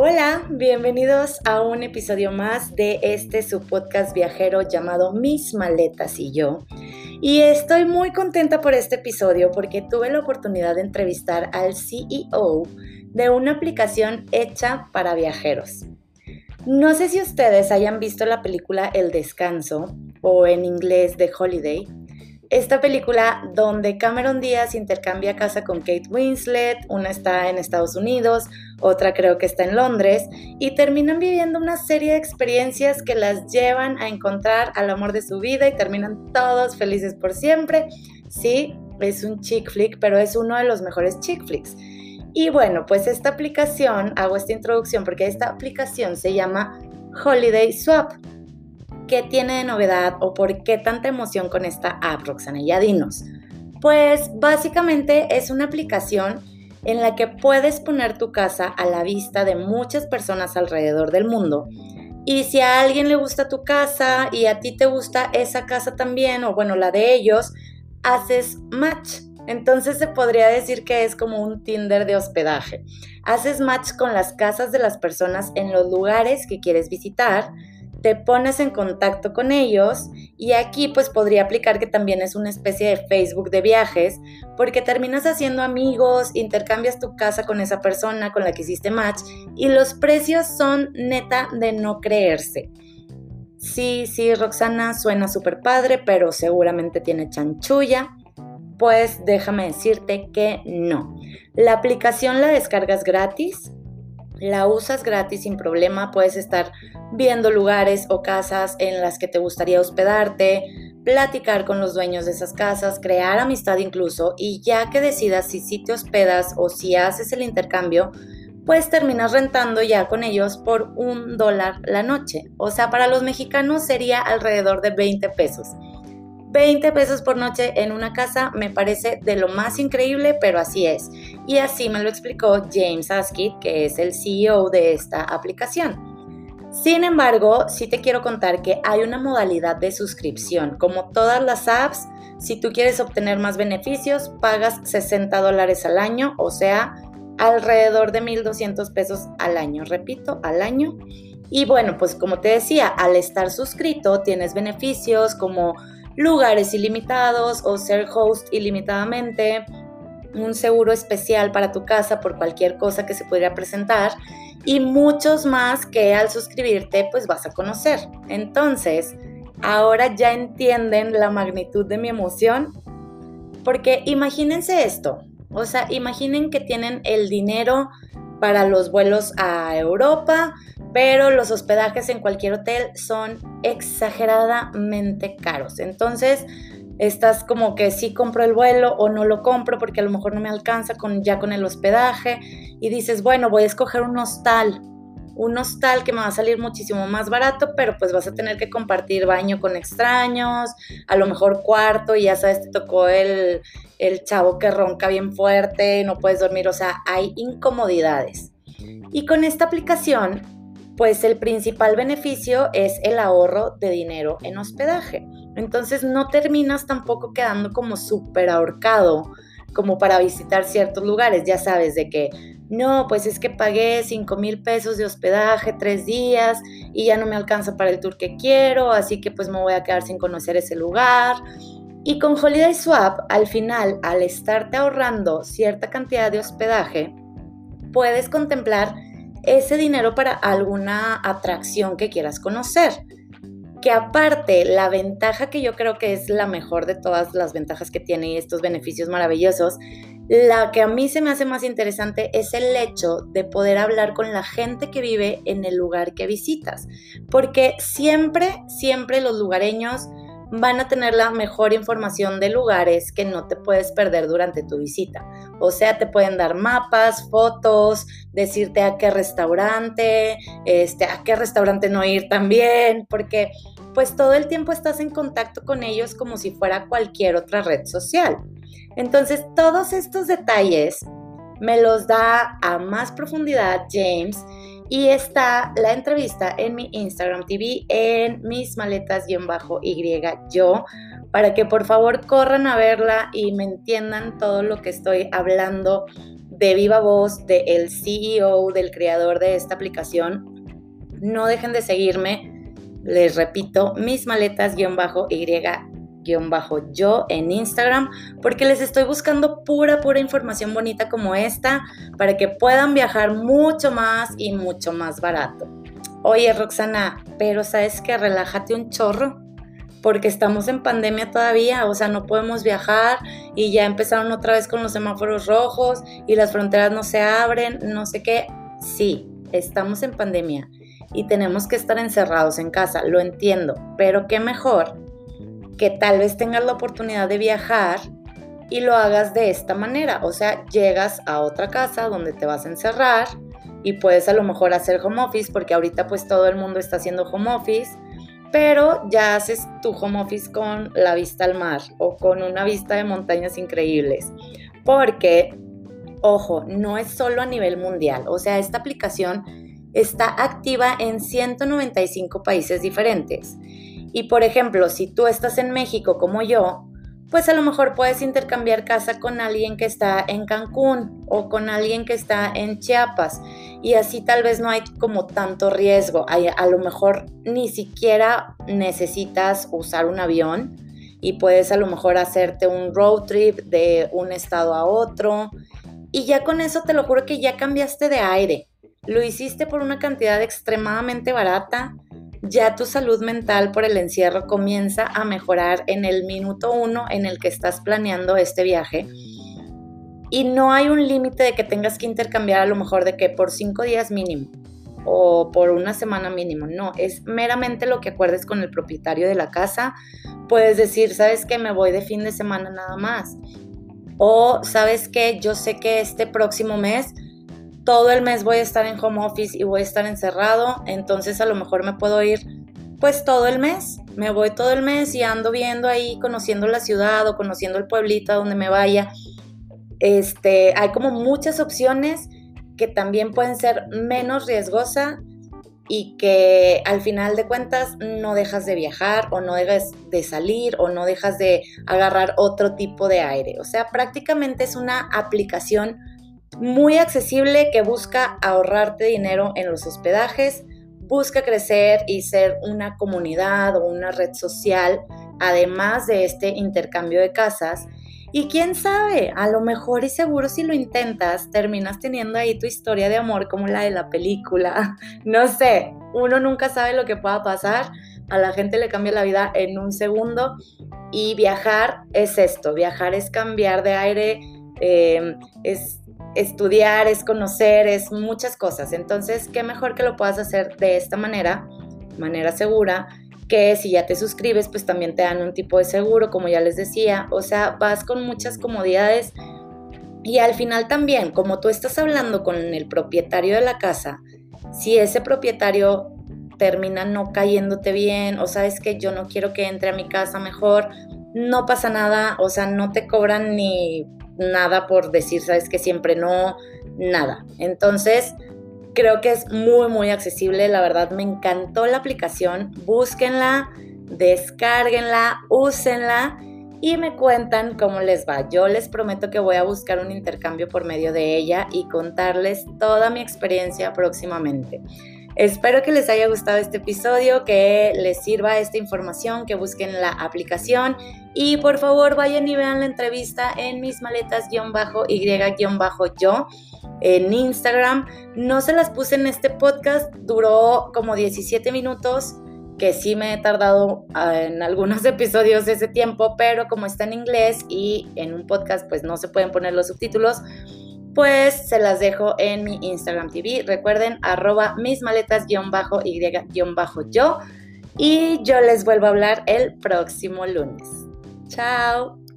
Hola, bienvenidos a un episodio más de este su podcast viajero llamado Mis maletas y yo. Y estoy muy contenta por este episodio porque tuve la oportunidad de entrevistar al CEO de una aplicación hecha para viajeros. No sé si ustedes hayan visto la película El Descanso o en inglés The Holiday, esta película donde Cameron Díaz intercambia casa con Kate Winslet, una está en Estados Unidos, otra creo que está en Londres, y terminan viviendo una serie de experiencias que las llevan a encontrar al amor de su vida y terminan todos felices por siempre. Sí, es un chick flick, pero es uno de los mejores chick flicks. Y bueno, pues esta aplicación, hago esta introducción porque esta aplicación se llama Holiday Swap. ¿Qué tiene de novedad o por qué tanta emoción con esta app, Roxana? Ya dinos. Pues básicamente es una aplicación en la que puedes poner tu casa a la vista de muchas personas alrededor del mundo. Y si a alguien le gusta tu casa y a ti te gusta esa casa también, o bueno, la de ellos, haces match. Entonces se podría decir que es como un Tinder de hospedaje. Haces match con las casas de las personas en los lugares que quieres visitar te pones en contacto con ellos y aquí pues podría aplicar que también es una especie de Facebook de viajes porque terminas haciendo amigos, intercambias tu casa con esa persona con la que hiciste match y los precios son neta de no creerse. Sí, sí, Roxana suena súper padre, pero seguramente tiene chanchulla. Pues déjame decirte que no. La aplicación la descargas gratis, la usas gratis sin problema, puedes estar viendo lugares o casas en las que te gustaría hospedarte, platicar con los dueños de esas casas, crear amistad incluso, y ya que decidas si sí te hospedas o si haces el intercambio, pues terminas rentando ya con ellos por un dólar la noche. O sea, para los mexicanos sería alrededor de 20 pesos. 20 pesos por noche en una casa me parece de lo más increíble, pero así es. Y así me lo explicó James Askit, que es el CEO de esta aplicación. Sin embargo, sí te quiero contar que hay una modalidad de suscripción. Como todas las apps, si tú quieres obtener más beneficios, pagas 60 dólares al año, o sea, alrededor de 1.200 pesos al año. Repito, al año. Y bueno, pues como te decía, al estar suscrito tienes beneficios como lugares ilimitados o ser host ilimitadamente, un seguro especial para tu casa por cualquier cosa que se pudiera presentar y muchos más que al suscribirte pues vas a conocer. Entonces, ahora ya entienden la magnitud de mi emoción porque imagínense esto, o sea, imaginen que tienen el dinero para los vuelos a Europa, pero los hospedajes en cualquier hotel son exageradamente caros. Entonces, estás como que sí compro el vuelo o no lo compro porque a lo mejor no me alcanza con, ya con el hospedaje y dices, bueno, voy a escoger un hostal, un hostal que me va a salir muchísimo más barato, pero pues vas a tener que compartir baño con extraños, a lo mejor cuarto y ya sabes, te tocó el, el chavo que ronca bien fuerte, no puedes dormir, o sea, hay incomodidades. Y con esta aplicación pues el principal beneficio es el ahorro de dinero en hospedaje. Entonces no terminas tampoco quedando como súper ahorcado como para visitar ciertos lugares, ya sabes, de que no, pues es que pagué 5 mil pesos de hospedaje tres días y ya no me alcanza para el tour que quiero, así que pues me voy a quedar sin conocer ese lugar. Y con Holiday Swap, al final, al estarte ahorrando cierta cantidad de hospedaje, puedes contemplar ese dinero para alguna atracción que quieras conocer. Que aparte, la ventaja que yo creo que es la mejor de todas las ventajas que tiene estos beneficios maravillosos, la que a mí se me hace más interesante es el hecho de poder hablar con la gente que vive en el lugar que visitas. Porque siempre, siempre los lugareños van a tener la mejor información de lugares que no te puedes perder durante tu visita. O sea, te pueden dar mapas, fotos, decirte a qué restaurante, este, a qué restaurante no ir también, porque pues todo el tiempo estás en contacto con ellos como si fuera cualquier otra red social. Entonces, todos estos detalles me los da a más profundidad James y está la entrevista en mi Instagram TV en mis maletas-y yo, para que por favor corran a verla y me entiendan todo lo que estoy hablando de viva voz del CEO, del creador de esta aplicación. No dejen de seguirme, les repito, mis maletas-y-yo en Instagram, porque les estoy buscando pura, pura información bonita como esta, para que puedan viajar mucho más y mucho más barato. Oye, Roxana, pero sabes que relájate un chorro porque estamos en pandemia todavía, o sea, no podemos viajar y ya empezaron otra vez con los semáforos rojos y las fronteras no se abren, no sé qué. Sí, estamos en pandemia y tenemos que estar encerrados en casa, lo entiendo, pero qué mejor que tal vez tengas la oportunidad de viajar y lo hagas de esta manera, o sea, llegas a otra casa donde te vas a encerrar y puedes a lo mejor hacer home office porque ahorita pues todo el mundo está haciendo home office pero ya haces tu home office con la vista al mar o con una vista de montañas increíbles. Porque, ojo, no es solo a nivel mundial, o sea, esta aplicación está activa en 195 países diferentes. Y por ejemplo, si tú estás en México como yo, pues a lo mejor puedes intercambiar casa con alguien que está en Cancún o con alguien que está en Chiapas y así tal vez no hay como tanto riesgo. A, lo mejor ni siquiera necesitas usar un avión y puedes a lo mejor hacerte un road trip de un estado a otro y ya con eso te lo juro que ya cambiaste de aire. Lo hiciste por una cantidad extremadamente barata ya tu salud mental por el encierro comienza a mejorar en el minuto uno en el que estás planeando este viaje. Y no hay un límite de que tengas que intercambiar a lo mejor de que por cinco días mínimo o por una semana mínimo. No, es meramente lo que acuerdes con el propietario de la casa. Puedes decir, sabes que me voy de fin de semana nada más. O sabes que yo sé que este próximo mes todo el mes voy a estar en home office y voy a estar encerrado, entonces a lo mejor me puedo ir pues todo el mes. Me voy todo el mes y ando viendo ahí, conociendo la ciudad o conociendo el pueblito a donde me vaya. Este, hay como muchas opciones que también pueden ser menos riesgosa y que al final de cuentas no dejas de viajar o no dejas de salir o no dejas de agarrar otro tipo de aire. O sea, prácticamente es una aplicación muy accesible que busca ahorrarte dinero en los hospedajes, busca crecer y ser una comunidad o una red social, además de este intercambio de casas. Y quién sabe, a lo mejor y seguro si lo intentas, terminas teniendo ahí tu historia de amor como la de la película. No sé, uno nunca sabe lo que pueda pasar. A la gente le cambia la vida en un segundo. Y viajar es esto, viajar es cambiar de aire, eh, es estudiar, es conocer, es muchas cosas. Entonces, qué mejor que lo puedas hacer de esta manera, manera segura, que si ya te suscribes, pues también te dan un tipo de seguro, como ya les decía. O sea, vas con muchas comodidades y al final también, como tú estás hablando con el propietario de la casa, si ese propietario termina no cayéndote bien o sabes que yo no quiero que entre a mi casa mejor, no pasa nada, o sea, no te cobran ni nada por decir, sabes que siempre no, nada. Entonces, creo que es muy, muy accesible. La verdad, me encantó la aplicación. Búsquenla, descárguenla, úsenla y me cuentan cómo les va. Yo les prometo que voy a buscar un intercambio por medio de ella y contarles toda mi experiencia próximamente. Espero que les haya gustado este episodio, que les sirva esta información, que busquen la aplicación y por favor vayan y vean la entrevista en mis maletas-y-yo en Instagram. No se las puse en este podcast, duró como 17 minutos, que sí me he tardado ah, en algunos episodios ese tiempo, pero como está en inglés y en un podcast pues no se pueden poner los subtítulos, pues se las dejo en mi Instagram TV. Recuerden, arroba mis maletas-y-yo. Y yo les vuelvo a hablar el próximo lunes. Chao.